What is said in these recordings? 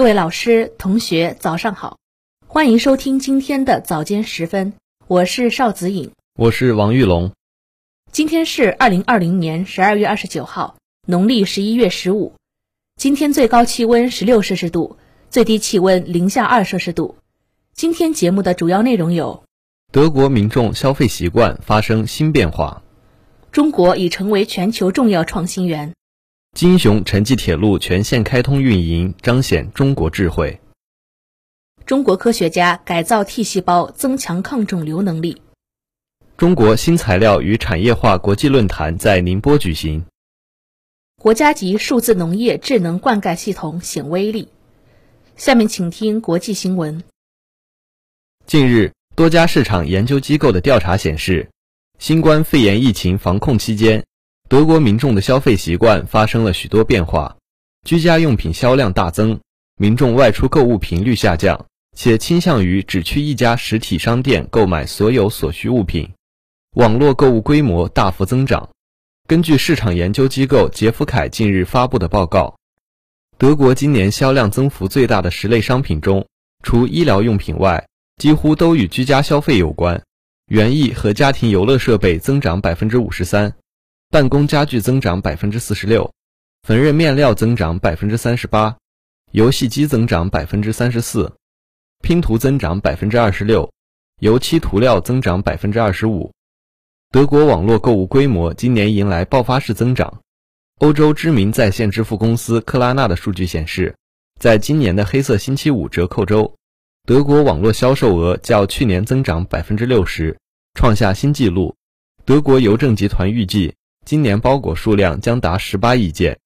各位老师、同学，早上好，欢迎收听今天的早间时分，我是邵子颖，我是王玉龙。今天是二零二零年十二月二十九号，农历十一月十五。今天最高气温十六摄氏度，最低气温零下二摄氏度。今天节目的主要内容有：德国民众消费习惯发生新变化；中国已成为全球重要创新源；金雄城际铁路全线开通运营，彰显中国智慧；中国科学家改造 T 细胞，增强抗肿瘤能力；中国新材料与产业化国际论坛在宁波举行；国家级数字农业智能灌溉系统显威力。下面请听国际新闻。近日，多家市场研究机构的调查显示，新冠肺炎疫情防控期间，德国民众的消费习惯发生了许多变化。居家用品销量大增，民众外出购物频率下降，且倾向于只去一家实体商店购买所有所需物品。网络购物规模大幅增长。根据市场研究机构杰夫凯近日发布的报告，德国今年销量增幅最大的十类商品中，除医疗用品外，几乎都与居家消费有关，园艺和家庭游乐设备增长百分之五十三，办公家具增长百分之四十六，缝纫面料增长百分之三十八，游戏机增长百分之三十四，拼图增长百分之二十六，油漆涂料增长百分之二十五。德国网络购物规模今年迎来爆发式增长。欧洲知名在线支付公司克拉纳的数据显示，在今年的黑色星期五折扣周。德国网络销售额较去年增长百分之六十，创下新纪录。德国邮政集团预计，今年包裹数量将达十八亿件，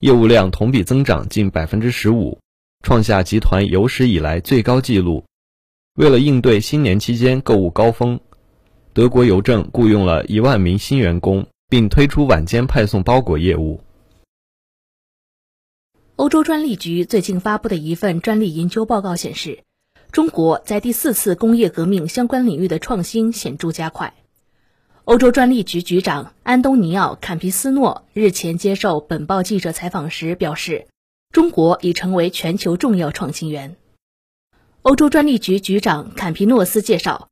业务量同比增长近百分之十五，创下集团有史以来最高纪录。为了应对新年期间购物高峰，德国邮政雇佣了一万名新员工，并推出晚间派送包裹业务。欧洲专利局最近发布的一份专利研究报告显示。中国在第四次工业革命相关领域的创新显著加快。欧洲专利局局长安东尼奥·坎皮斯诺日前接受本报记者采访时表示，中国已成为全球重要创新源。欧洲专利局局长坎皮诺斯介绍，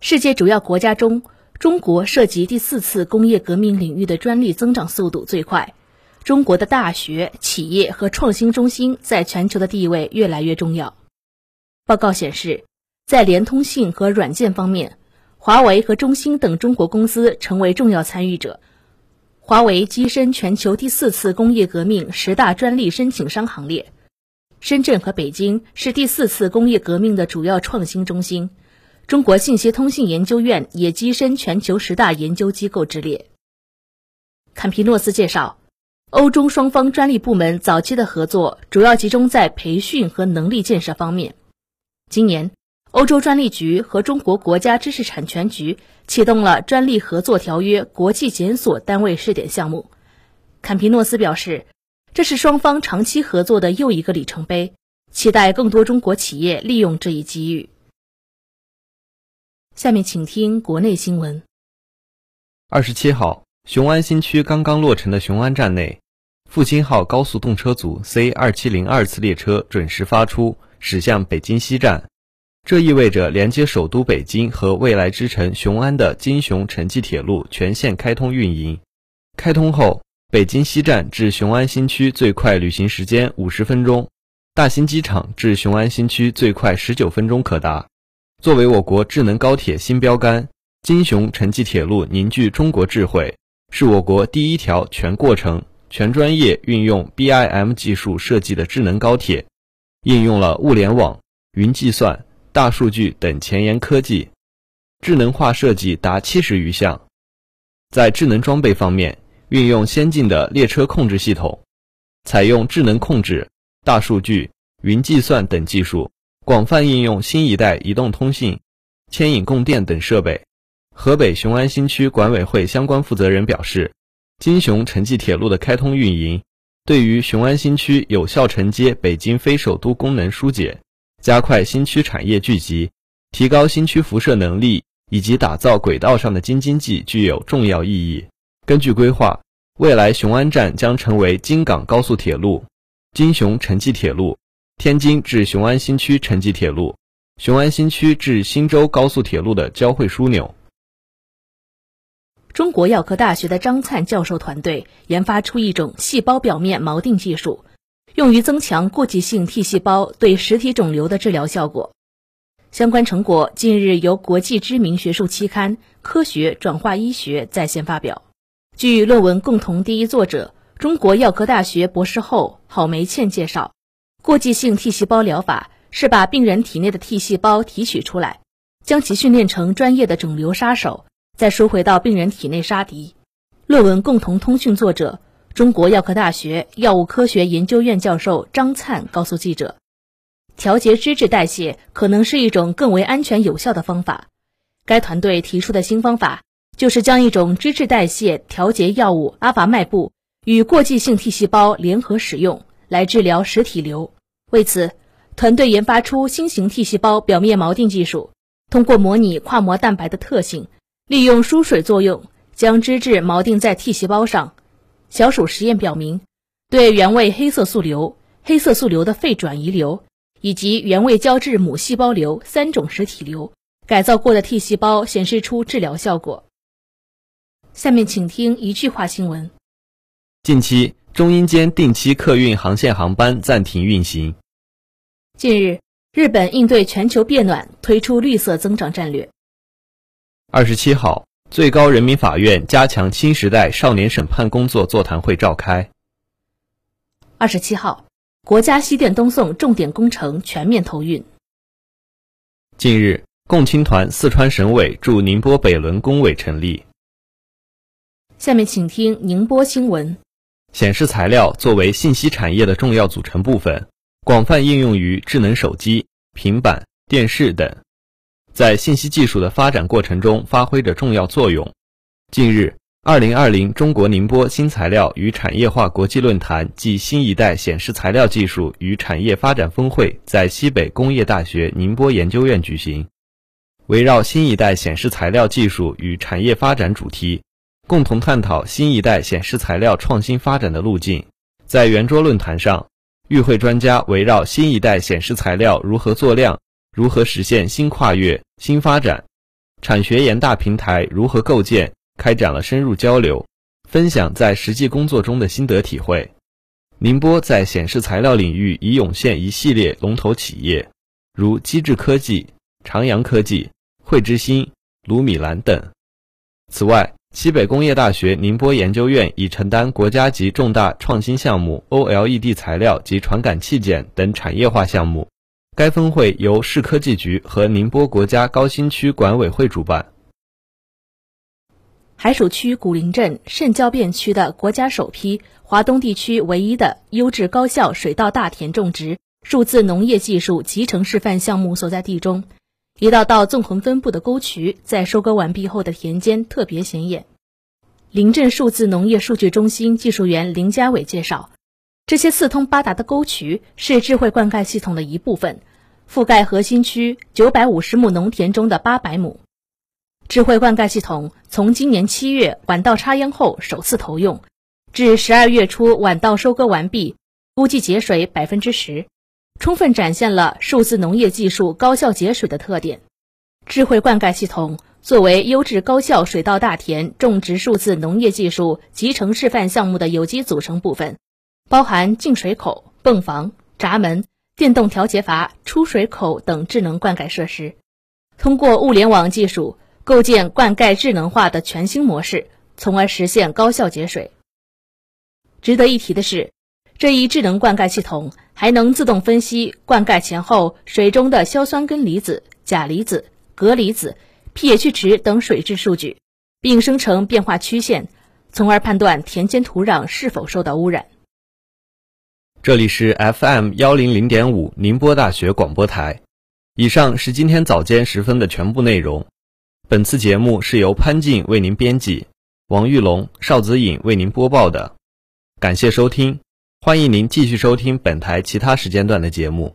世界主要国家中，中国涉及第四次工业革命领域的专利增长速度最快。中国的大学、企业和创新中心在全球的地位越来越重要。报告显示，在联通性和软件方面，华为和中兴等中国公司成为重要参与者。华为跻身全球第四次工业革命十大专利申请商行列。深圳和北京是第四次工业革命的主要创新中心。中国信息通信研究院也跻身全球十大研究机构之列。坎皮诺斯介绍，欧中双方专利部门早期的合作主要集中在培训和能力建设方面。今年，欧洲专利局和中国国家知识产权局启动了专利合作条约国际检索单位试点项目。坎皮诺斯表示，这是双方长期合作的又一个里程碑，期待更多中国企业利用这一机遇。下面请听国内新闻。二十七号，雄安新区刚刚落成的雄安站内，复兴号高速动车组 C 二七零二次列车准时发出。驶向北京西站，这意味着连接首都北京和未来之城雄安的京雄城际铁路全线开通运营。开通后，北京西站至雄安新区最快旅行时间五十分钟，大兴机场至雄安新区最快十九分钟可达。作为我国智能高铁新标杆，京雄城际铁路凝聚中国智慧，是我国第一条全过程、全专业运用 BIM 技术设计的智能高铁。应用了物联网、云计算、大数据等前沿科技，智能化设计达七十余项。在智能装备方面，运用先进的列车控制系统，采用智能控制、大数据、云计算等技术，广泛应用新一代移动通信、牵引供电等设备。河北雄安新区管委会相关负责人表示，京雄城际铁路的开通运营。对于雄安新区有效承接北京非首都功能疏解，加快新区产业聚集，提高新区辐射能力，以及打造轨道上的京津冀具有重要意义。根据规划，未来雄安站将成为京港高速铁路、京雄城际铁路、天津至雄安新区城际铁路、雄安新区至新州高速铁路的交汇枢纽。中国药科大学的张灿教授团队研发出一种细胞表面锚定技术，用于增强过继性 T 细胞对实体肿瘤的治疗效果。相关成果近日由国际知名学术期刊《科学转化医学》在线发表。据论文共同第一作者、中国药科大学博士后郝梅倩介绍，过继性 T 细胞疗法是把病人体内的 T 细胞提取出来，将其训练成专业的肿瘤杀手，再输回到病人体内杀敌。论文共同通讯作者、中国药科大学药物科学研究院教授张灿告诉记者。调节脂质代谢可能是一种更为安全有效的方法。该团队提出的新方法就是将一种脂质代谢调节药物阿法麦布与过继性 T 细胞联合使用，来治疗实体瘤。为此，团队研发出新型 T 细胞表面锚定技术，通过模拟跨膜蛋白的特性，利用疏水作用将脂质锚定在 T 细胞上。小鼠实验表明，对原位黑色素瘤、黑色素瘤的肺转移瘤。以及原位胶质母细胞瘤三种实体瘤，改造过的 T 细胞显示出治疗效果。下面请听一句话新闻：近期中英间定期客运航线航班暂停运行。近日，日本应对全球变暖，推出绿色增长战略。二十七号，最高人民法院加强新时代少年审判工作座谈会召开。二十七号。国家西电东送重点工程全面投运。近日，共青团四川省委驻宁波北仑工委成立。下面请听宁波新闻。显示材料作为信息产业的重要组成部分，广泛应用于智能手机、平板电视等，在信息技术的发展过程中发挥着重要作用。近日。二零二零中国宁波新材料与产业化国际论坛暨新一代显示材料技术与产业发展峰会在西北工业大学宁波研究院举行。围绕新一代显示材料技术与产业发展主题，共同探讨新一代显示材料创新发展的路径。在圆桌论坛上，与会专家围绕新一代显示材料如何做量、如何实现新跨越、新发展，产学研大平台如何构建。开展了深入交流，分享在实际工作中的心得体会。宁波在显示材料领域已涌现一系列龙头企业，如机智科技、长阳科技、汇之星、卢米兰等。此外，西北工业大学宁波研究院已承担国家级重大创新项目 OLED 材料及传感器件等产业化项目。该峰会由市科技局和宁波国家高新区管委会主办。海曙区古林镇肾交变区的国家首批、华东地区唯一的优质高效水稻大田种植数字农业技术集成示范项目所在地中，一道道纵横分布的沟渠在收割完毕后的田间特别显眼。林镇数字农业数据中心技术员林家伟介绍，这些四通八达的沟渠是智慧灌溉系统的一部分，覆盖核心区九百五十亩农田中的八百亩。智慧灌溉系统从今年七月晚稻插秧后首次投用，至十二月初晚稻收割完毕，估计节水百分之十，充分展现了数字农业技术高效节水的特点。智慧灌溉系统作为优质高效水稻大田种植数字农业技术集成示范项目的有机组成部分，包含进水口、泵房、闸门、电动调节阀、出水口等智能灌溉设施，通过物联网技术。构建灌溉智能化的全新模式，从而实现高效节水。值得一提的是，这一智能灌溉系统还能自动分析灌溉前后水中的硝酸根离子、钾离子、镉离子、pH 值等水质数据，并生成变化曲线，从而判断田间土壤是否受到污染。这里是 FM 幺零零点五宁波大学广播台。以上是今天早间时分的全部内容。本次节目是由潘静为您编辑，王玉龙、邵子颖为您播报的。感谢收听，欢迎您继续收听本台其他时间段的节目。